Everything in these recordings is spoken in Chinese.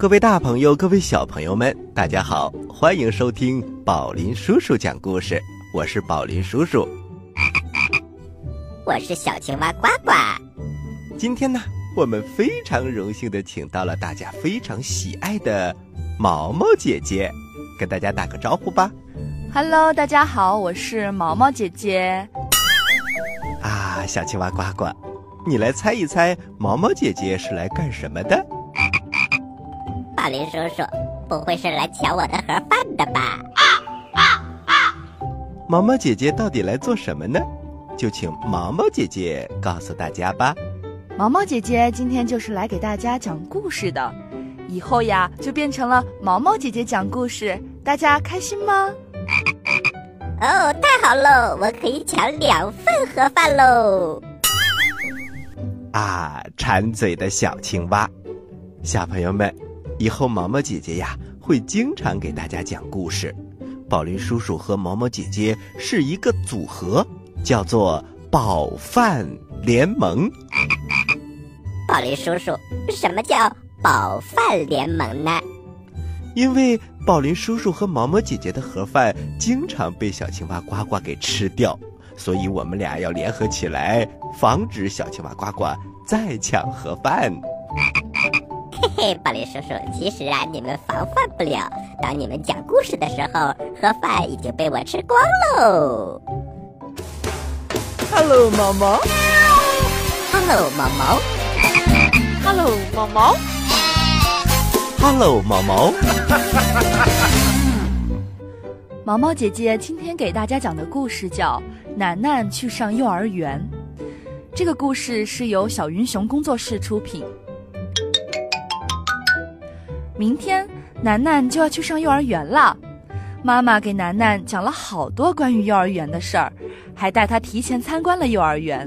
各位大朋友，各位小朋友们，大家好，欢迎收听宝林叔叔讲故事。我是宝林叔叔，我是小青蛙呱呱。今天呢，我们非常荣幸的请到了大家非常喜爱的毛毛姐姐，跟大家打个招呼吧。Hello，大家好，我是毛毛姐姐。啊，小青蛙呱呱，你来猜一猜，毛毛姐姐是来干什么的？宝林叔叔，不会是来抢我的盒饭的吧？啊啊啊毛毛姐姐到底来做什么呢？就请毛毛姐姐告诉大家吧。毛毛姐姐今天就是来给大家讲故事的，以后呀就变成了毛毛姐姐讲故事，大家开心吗？哦，太好喽！我可以抢两份盒饭喽！啊，馋嘴的小青蛙，小朋友们，以后毛毛姐姐呀会经常给大家讲故事。宝林叔叔和毛毛姐姐是一个组合，叫做饱饭联盟。宝林叔叔，什么叫饱饭联盟呢？因为宝林叔叔和毛毛姐姐的盒饭经常被小青蛙呱呱给吃掉，所以我们俩要联合起来，防止小青蛙呱呱再抢盒饭。嘿嘿，宝林叔叔，其实啊，你们防范不了。当你们讲故事的时候，盒饭已经被我吃光喽。Hello，毛毛。Hello，毛毛。Hello，毛毛。Hello，毛毛。毛毛姐姐今天给大家讲的故事叫《楠楠去上幼儿园》。这个故事是由小云熊工作室出品。明天楠楠就要去上幼儿园了，妈妈给楠楠讲了好多关于幼儿园的事儿，还带她提前参观了幼儿园。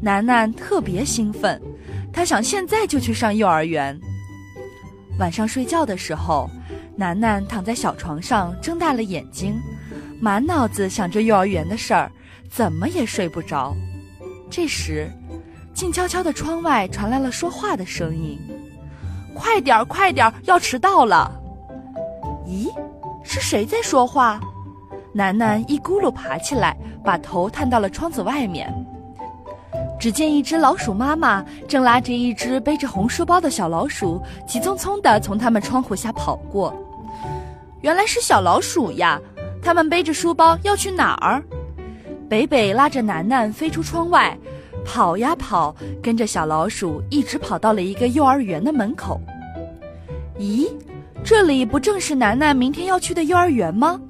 楠楠特别兴奋，她想现在就去上幼儿园。晚上睡觉的时候，楠楠躺在小床上，睁大了眼睛，满脑子想着幼儿园的事儿，怎么也睡不着。这时，静悄悄的窗外传来了说话的声音。快点儿，快点儿，要迟到了！咦，是谁在说话？楠楠一咕噜爬起来，把头探到了窗子外面。只见一只老鼠妈妈正拉着一只背着红书包的小老鼠，急匆匆地从他们窗户下跑过。原来是小老鼠呀！他们背着书包要去哪儿？北北拉着楠楠飞出窗外。跑呀跑，跟着小老鼠一直跑到了一个幼儿园的门口。咦，这里不正是楠楠明天要去的幼儿园吗？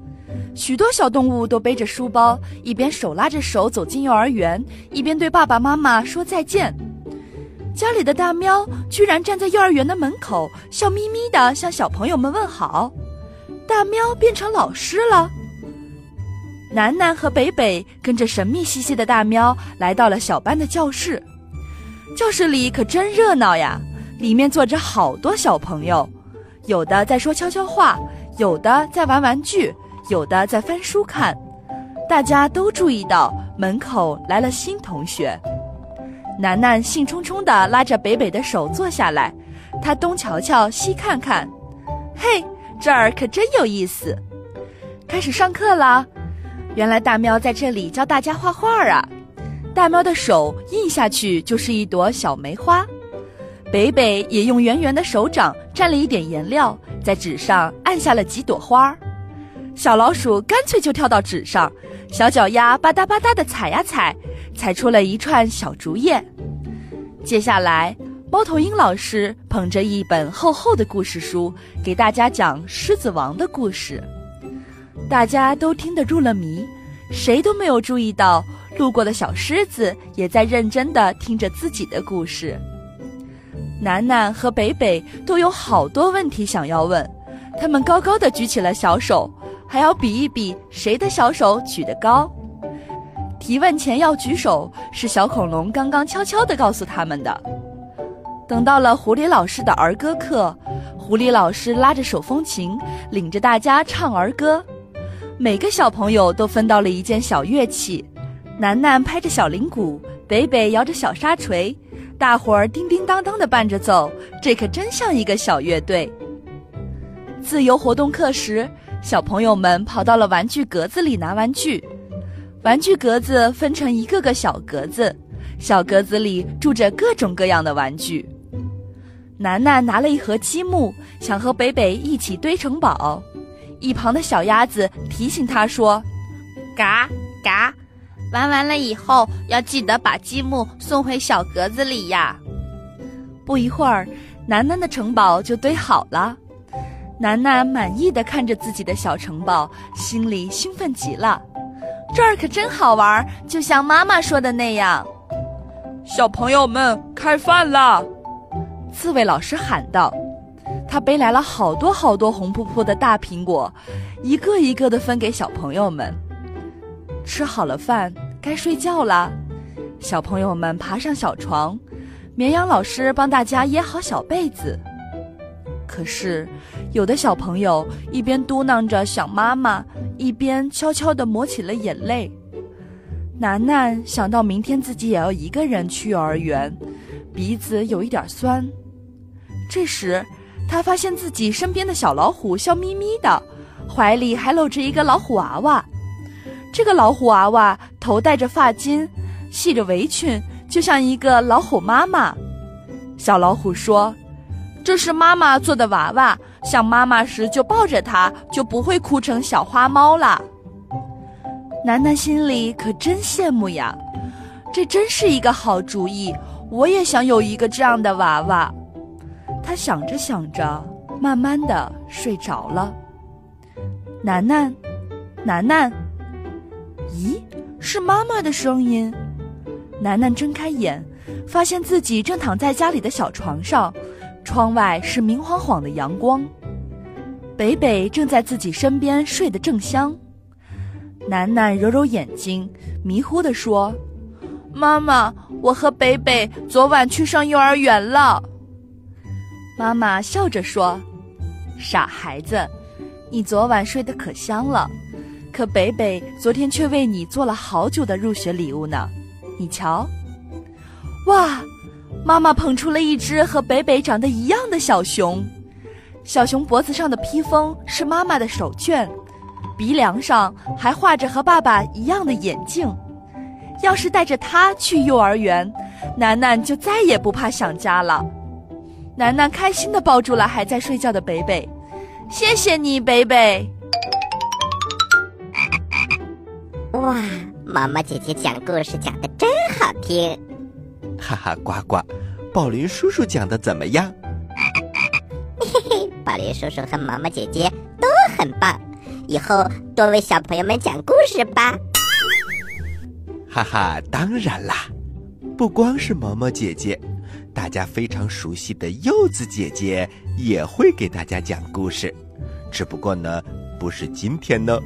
许多小动物都背着书包，一边手拉着手走进幼儿园，一边对爸爸妈妈说再见。家里的大喵居然站在幼儿园的门口，笑眯眯地向小朋友们问好。大喵变成老师了。楠楠和北北跟着神秘兮兮的大喵来到了小班的教室，教室里可真热闹呀！里面坐着好多小朋友，有的在说悄悄话，有的在玩玩具，有的在翻书看。大家都注意到门口来了新同学。楠楠兴冲冲地拉着北北的手坐下来，他东瞧瞧西看看，嘿，这儿可真有意思！开始上课啦！原来大喵在这里教大家画画啊！大喵的手印下去就是一朵小梅花，北北也用圆圆的手掌蘸了一点颜料，在纸上按下了几朵花儿。小老鼠干脆就跳到纸上，小脚丫吧嗒吧嗒的踩呀踩，踩出了一串小竹叶。接下来，猫头鹰老师捧着一本厚厚的故事书，给大家讲《狮子王》的故事。大家都听得入了迷，谁都没有注意到路过的小狮子也在认真的听着自己的故事。楠楠和北北都有好多问题想要问，他们高高的举起了小手，还要比一比谁的小手举得高。提问前要举手，是小恐龙刚刚悄悄地告诉他们的。等到了狐狸老师的儿歌课，狐狸老师拉着手风琴，领着大家唱儿歌。每个小朋友都分到了一件小乐器，楠楠拍着小铃鼓，北北摇着小沙锤，大伙儿叮叮当当的伴着走，这可真像一个小乐队。自由活动课时，小朋友们跑到了玩具格子里拿玩具。玩具格子分成一个个小格子，小格子里住着各种各样的玩具。楠楠拿了一盒积木，想和北北一起堆城堡。一旁的小鸭子提醒他说：“嘎嘎，玩完了以后要记得把积木送回小格子里呀。”不一会儿，楠楠的城堡就堆好了。楠楠满意的看着自己的小城堡，心里兴奋极了。这儿可真好玩，就像妈妈说的那样。小朋友们，开饭啦！刺猬老师喊道。他背来了好多好多红扑扑的大苹果，一个一个的分给小朋友们。吃好了饭，该睡觉啦。小朋友们爬上小床，绵羊老师帮大家掖好小被子。可是，有的小朋友一边嘟囔着想妈妈，一边悄悄地抹起了眼泪。楠楠想到明天自己也要一个人去幼儿园，鼻子有一点酸。这时，他发现自己身边的小老虎笑眯眯的，怀里还搂着一个老虎娃娃。这个老虎娃娃头戴着发巾，系着围裙，就像一个老虎妈妈。小老虎说：“这是妈妈做的娃娃，想妈妈时就抱着它，就不会哭成小花猫了。”楠楠心里可真羡慕呀，这真是一个好主意，我也想有一个这样的娃娃。他想着想着，慢慢的睡着了。楠楠，楠楠，咦，是妈妈的声音。楠楠睁开眼，发现自己正躺在家里的小床上，窗外是明晃晃的阳光。北北正在自己身边睡得正香。楠楠揉揉眼睛，迷糊地说：“妈妈，我和北北昨晚去上幼儿园了。”妈妈笑着说：“傻孩子，你昨晚睡得可香了，可北北昨天却为你做了好久的入学礼物呢。你瞧，哇！妈妈捧出了一只和北北长得一样的小熊，小熊脖子上的披风是妈妈的手绢，鼻梁上还画着和爸爸一样的眼镜。要是带着它去幼儿园，楠楠就再也不怕想家了。”楠楠开心的抱住了还在睡觉的北北，谢谢你，北北。哇，毛毛姐姐讲故事讲的真好听。哈哈，呱呱，宝林叔叔讲的怎么样？嘿嘿，宝林叔叔和毛毛姐姐都很棒，以后多为小朋友们讲故事吧。哈哈，当然啦，不光是毛毛姐姐。大家非常熟悉的柚子姐姐也会给大家讲故事，只不过呢，不是今天呢。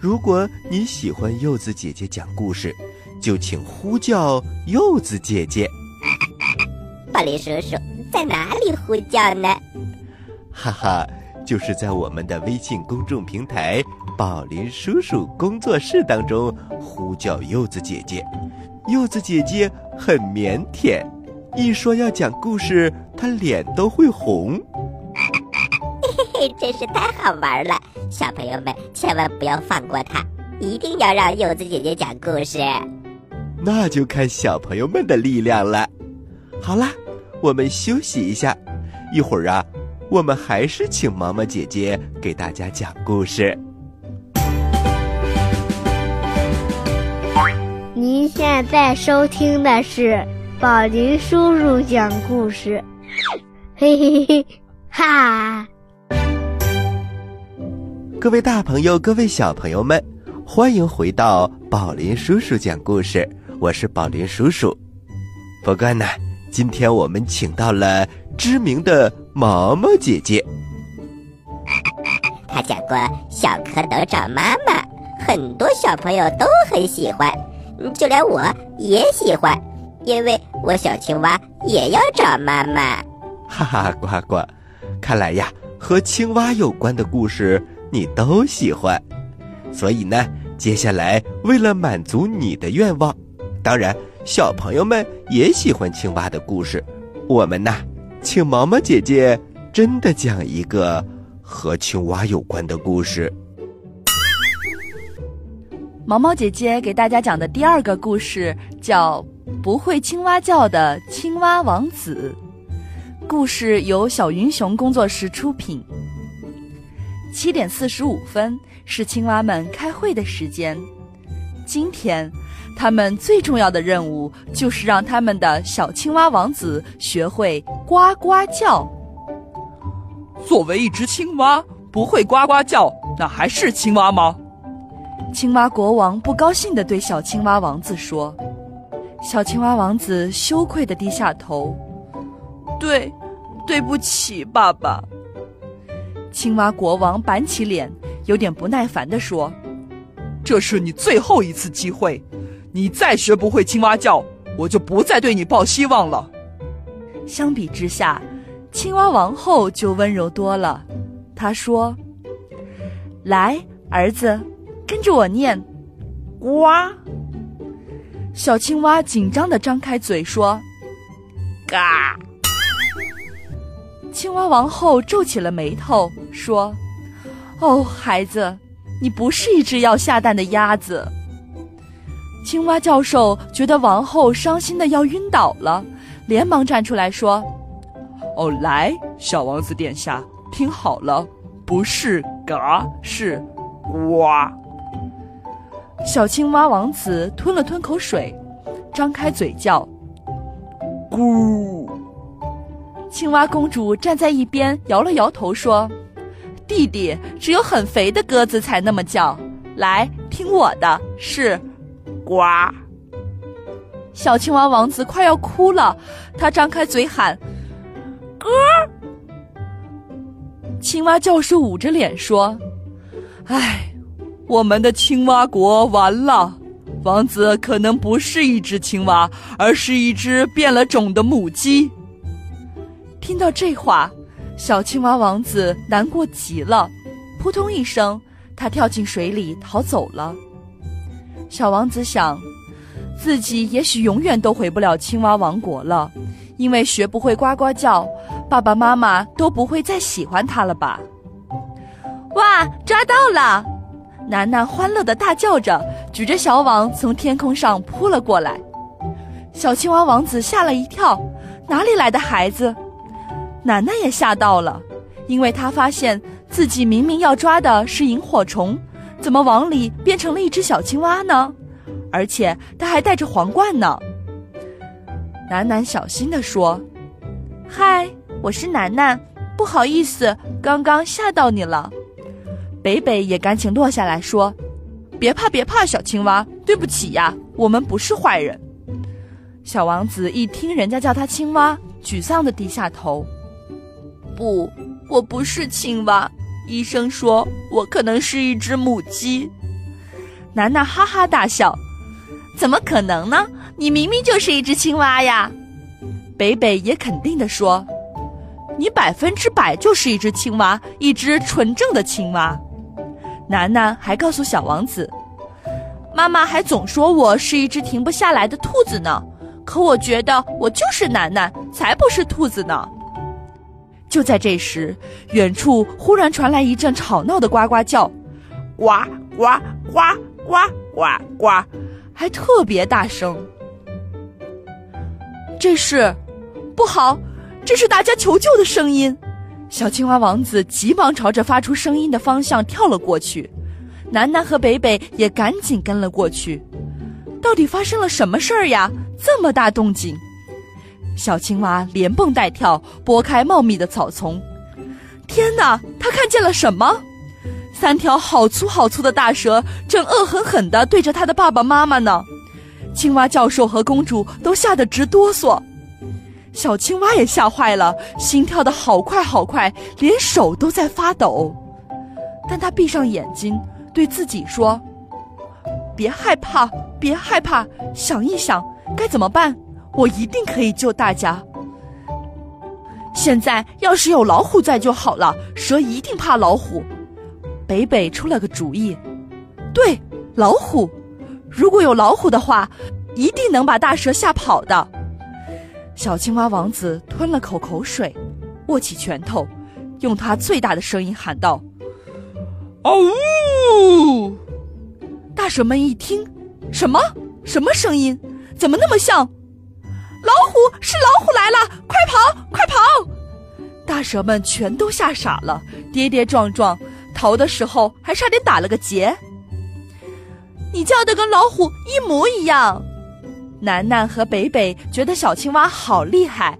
如果你喜欢柚子姐姐讲故事，就请呼叫柚子姐姐。宝林叔叔在哪里呼叫呢？哈哈，就是在我们的微信公众平台“宝林叔叔工作室”当中呼叫柚子姐姐。柚子姐姐很腼腆。一说要讲故事，他脸都会红。嘿嘿，真是太好玩了！小朋友们千万不要放过他，一定要让柚子姐姐讲故事。那就看小朋友们的力量了。好啦，我们休息一下，一会儿啊，我们还是请毛毛姐姐给大家讲故事。您现在收听的是。宝林叔叔讲故事，嘿嘿嘿，哈！各位大朋友，各位小朋友们，欢迎回到宝林叔叔讲故事。我是宝林叔叔。不过呢，今天我们请到了知名的毛毛姐姐。她讲过《小蝌蚪找妈妈》，很多小朋友都很喜欢，就连我也喜欢。因为我小青蛙也要找妈妈，哈哈，呱呱，看来呀，和青蛙有关的故事你都喜欢，所以呢，接下来为了满足你的愿望，当然小朋友们也喜欢青蛙的故事，我们呢，请毛毛姐姐真的讲一个和青蛙有关的故事。毛毛姐姐给大家讲的第二个故事叫《不会青蛙叫的青蛙王子》。故事由小云熊工作室出品。七点四十五分是青蛙们开会的时间。今天，他们最重要的任务就是让他们的小青蛙王子学会呱呱叫。作为一只青蛙，不会呱呱叫，那还是青蛙吗？青蛙国王不高兴地对小青蛙王子说：“小青蛙王子羞愧地低下头，对，对不起，爸爸。”青蛙国王板起脸，有点不耐烦地说：“这是你最后一次机会，你再学不会青蛙叫，我就不再对你抱希望了。”相比之下，青蛙王后就温柔多了。她说：“来，儿子。”跟着我念，呱！小青蛙紧张的张开嘴说：“嘎！”青蛙王后皱起了眉头说：“哦，孩子，你不是一只要下蛋的鸭子。”青蛙教授觉得王后伤心的要晕倒了，连忙站出来说：“哦，来，小王子殿下，听好了，不是嘎，是呱。”小青蛙王子吞了吞口水，张开嘴叫：“咕。”青蛙公主站在一边摇了摇头说：“弟弟，只有很肥的鸽子才那么叫。来，听我的，是呱。”小青蛙王子快要哭了，他张开嘴喊：“歌。”青蛙教授捂着脸说：“唉。”我们的青蛙国完了，王子可能不是一只青蛙，而是一只变了种的母鸡。听到这话，小青蛙王子难过极了，扑通一声，他跳进水里逃走了。小王子想，自己也许永远都回不了青蛙王国了，因为学不会呱呱叫，爸爸妈妈都不会再喜欢他了吧？哇，抓到了！楠楠欢乐的大叫着，举着小网从天空上扑了过来。小青蛙王子吓了一跳，哪里来的孩子？楠楠也吓到了，因为他发现自己明明要抓的是萤火虫，怎么网里变成了一只小青蛙呢？而且他还戴着皇冠呢。楠楠小心地说：“嗨，我是楠楠，不好意思，刚刚吓到你了。”北北也赶紧落下来说：“别怕，别怕，小青蛙，对不起呀，我们不是坏人。”小王子一听人家叫他青蛙，沮丧的低下头：“不，我不是青蛙。医生说我可能是一只母鸡。”楠楠哈哈大笑：“怎么可能呢？你明明就是一只青蛙呀！”北北也肯定的说：“你百分之百就是一只青蛙，一只纯正的青蛙。”楠楠还告诉小王子：“妈妈还总说我是一只停不下来的兔子呢，可我觉得我就是楠楠，才不是兔子呢。”就在这时，远处忽然传来一阵吵闹的呱呱叫，呱呱呱呱呱呱，还特别大声。这是不好，这是大家求救的声音。小青蛙王子急忙朝着发出声音的方向跳了过去，楠楠和北北也赶紧跟了过去。到底发生了什么事儿呀？这么大动静！小青蛙连蹦带跳，拨开茂密的草丛。天哪，他看见了什么？三条好粗好粗的大蛇正恶狠狠地对着他的爸爸妈妈呢！青蛙教授和公主都吓得直哆嗦。小青蛙也吓坏了，心跳的好快好快，连手都在发抖。但他闭上眼睛，对自己说：“别害怕，别害怕，想一想该怎么办，我一定可以救大家。现在要是有老虎在就好了，蛇一定怕老虎。”北北出了个主意：“对，老虎，如果有老虎的话，一定能把大蛇吓跑的。”小青蛙王子吞了口口水，握起拳头，用他最大的声音喊道：“嗷呜！”大蛇们一听，什么什么声音？怎么那么像？老虎是老虎来了！快跑，快跑！大蛇们全都吓傻了，跌跌撞撞逃的时候还差点打了个结。你叫的跟老虎一模一样。楠楠和北北觉得小青蛙好厉害，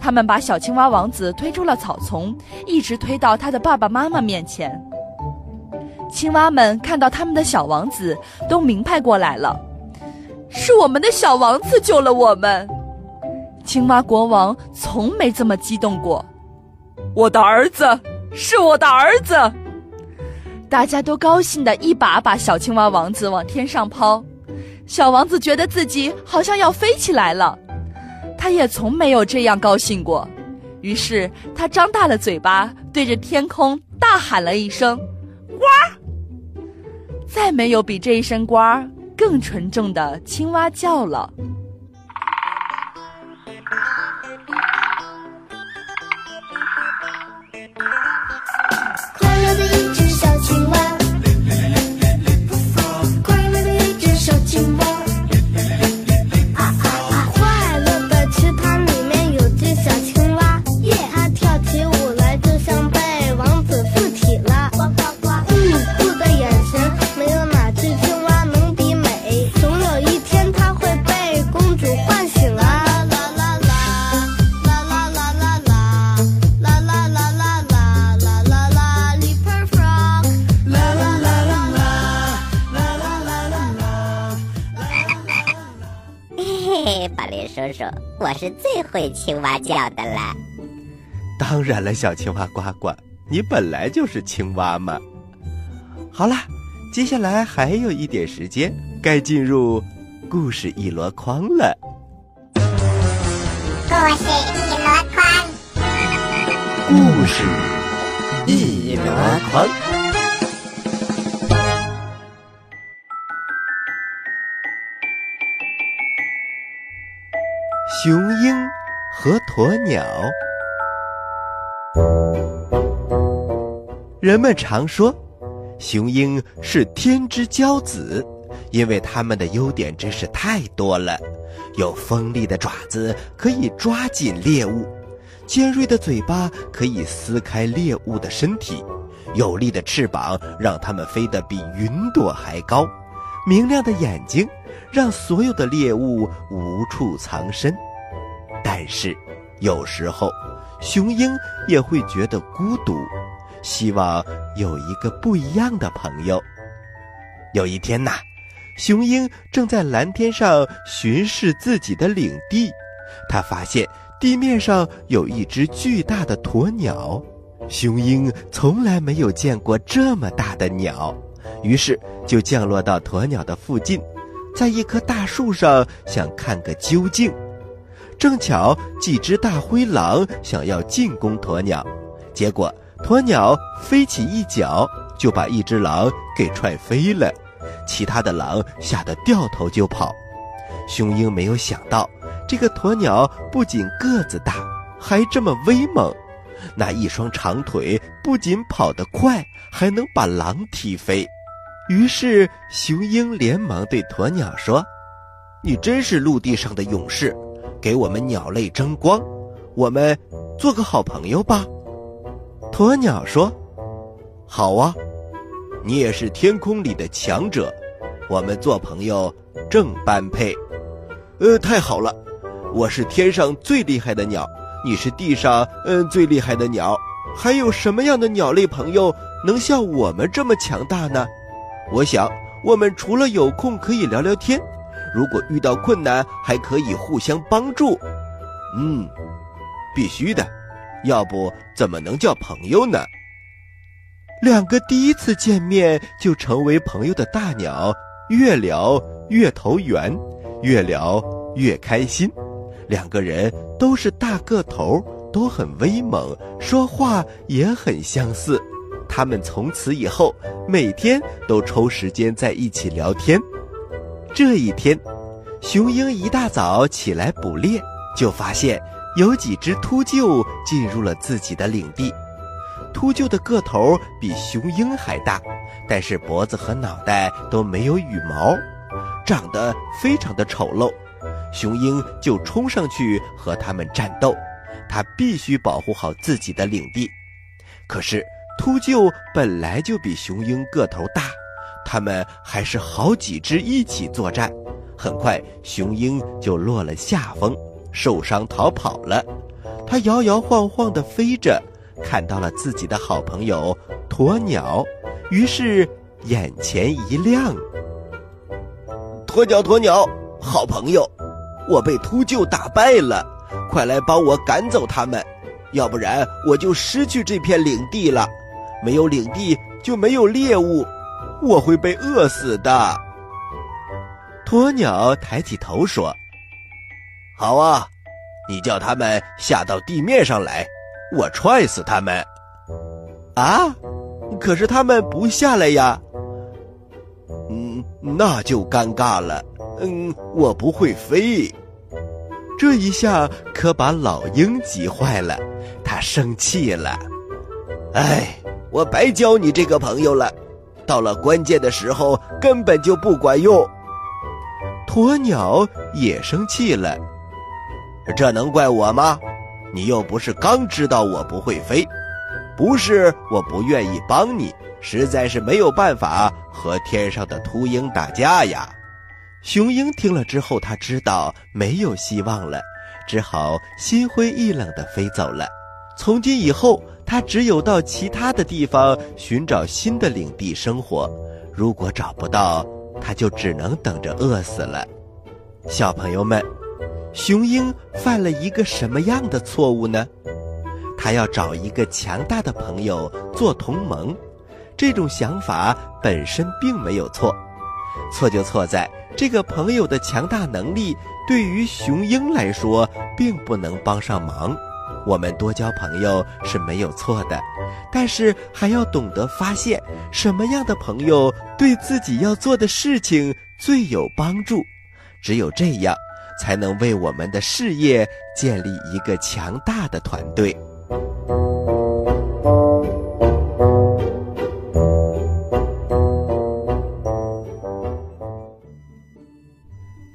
他们把小青蛙王子推出了草丛，一直推到他的爸爸妈妈面前。青蛙们看到他们的小王子，都明白过来了，是我们的小王子救了我们。青蛙国王从没这么激动过，我的儿子是我的儿子。大家都高兴的一把把小青蛙王子往天上抛，小王子觉得自己好像要飞起来了，他也从没有这样高兴过，于是他张大了嘴巴，对着天空大喊了一声“呱”，再没有比这一声“呱”更纯正的青蛙叫了。是最会青蛙叫的啦！当然了，小青蛙呱呱，你本来就是青蛙嘛。好啦，接下来还有一点时间，该进入故事一箩筐了。故事一箩筐，故事一箩筐。和鸵鸟。人们常说，雄鹰是天之骄子，因为它们的优点真是太多了：有锋利的爪子可以抓紧猎物，尖锐的嘴巴可以撕开猎物的身体，有力的翅膀让它们飞得比云朵还高，明亮的眼睛让所有的猎物无处藏身。但是，有时候，雄鹰也会觉得孤独，希望有一个不一样的朋友。有一天呐，雄鹰正在蓝天上巡视自己的领地，他发现地面上有一只巨大的鸵鸟。雄鹰从来没有见过这么大的鸟，于是就降落到鸵鸟的附近，在一棵大树上想看个究竟。正巧几只大灰狼想要进攻鸵鸟，结果鸵鸟飞起一脚就把一只狼给踹飞了，其他的狼吓得掉头就跑。雄鹰没有想到，这个鸵鸟不仅个子大，还这么威猛，那一双长腿不仅跑得快，还能把狼踢飞。于是雄鹰连忙对鸵鸟说：“你真是陆地上的勇士。”给我们鸟类争光，我们做个好朋友吧。鸵鸟说：“好啊，你也是天空里的强者，我们做朋友正般配。”呃，太好了，我是天上最厉害的鸟，你是地上嗯最厉害的鸟，还有什么样的鸟类朋友能像我们这么强大呢？我想，我们除了有空可以聊聊天。如果遇到困难，还可以互相帮助。嗯，必须的，要不怎么能叫朋友呢？两个第一次见面就成为朋友的大鸟，越聊越投缘，越聊越开心。两个人都是大个头，都很威猛，说话也很相似。他们从此以后每天都抽时间在一起聊天。这一天，雄鹰一大早起来捕猎，就发现有几只秃鹫进入了自己的领地。秃鹫的个头比雄鹰还大，但是脖子和脑袋都没有羽毛，长得非常的丑陋。雄鹰就冲上去和他们战斗，它必须保护好自己的领地。可是秃鹫本来就比雄鹰个头大，它们还是好几只一起作战。很快，雄鹰就落了下风，受伤逃跑了。它摇摇晃晃地飞着，看到了自己的好朋友鸵鸟，于是眼前一亮。鸵鸟，鸵鸟，好朋友，我被秃鹫打败了，快来帮我赶走他们，要不然我就失去这片领地了。没有领地就没有猎物，我会被饿死的。鸵鸟抬起头说：“好啊，你叫他们下到地面上来，我踹死他们。”啊，可是他们不下来呀。嗯，那就尴尬了。嗯，我不会飞。这一下可把老鹰急坏了，他生气了。哎，我白交你这个朋友了，到了关键的时候根本就不管用。鸵鸟也生气了，这能怪我吗？你又不是刚知道我不会飞，不是我不愿意帮你，实在是没有办法和天上的秃鹰打架呀。雄鹰听了之后，他知道没有希望了，只好心灰意冷地飞走了。从今以后，他只有到其他的地方寻找新的领地生活，如果找不到。他就只能等着饿死了。小朋友们，雄鹰犯了一个什么样的错误呢？他要找一个强大的朋友做同盟，这种想法本身并没有错，错就错在这个朋友的强大能力对于雄鹰来说并不能帮上忙。我们多交朋友是没有错的，但是还要懂得发现什么样的朋友对自己要做的事情最有帮助。只有这样，才能为我们的事业建立一个强大的团队。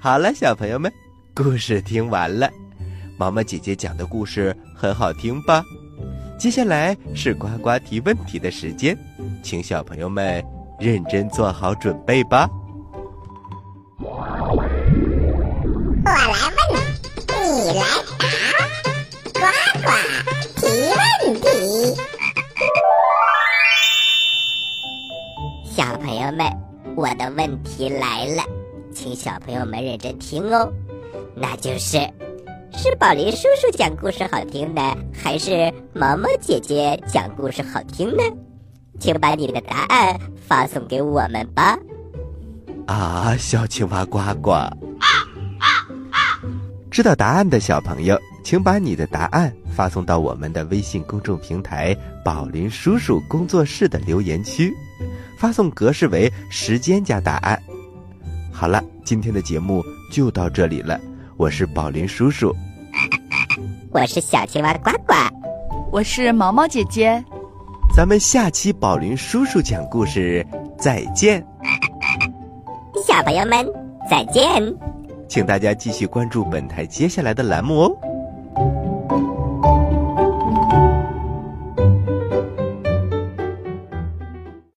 好了，小朋友们，故事听完了。毛毛姐姐讲的故事很好听吧？接下来是呱呱提问题的时间，请小朋友们认真做好准备吧。我来问，你来答，呱呱提问题。小朋友们，我的问题来了，请小朋友们认真听哦，那就是。是宝林叔叔讲故事好听呢，还是毛毛姐姐讲故事好听呢？请把你的答案发送给我们吧。啊，小青蛙呱呱！知道答案的小朋友，请把你的答案发送到我们的微信公众平台“宝林叔叔工作室”的留言区，发送格式为时间加答案。好了，今天的节目就到这里了，我是宝林叔叔。我是小青蛙呱呱，我是毛毛姐姐，咱们下期宝林叔叔讲故事再见，小朋友们再见，请大家继续关注本台接下来的栏目哦。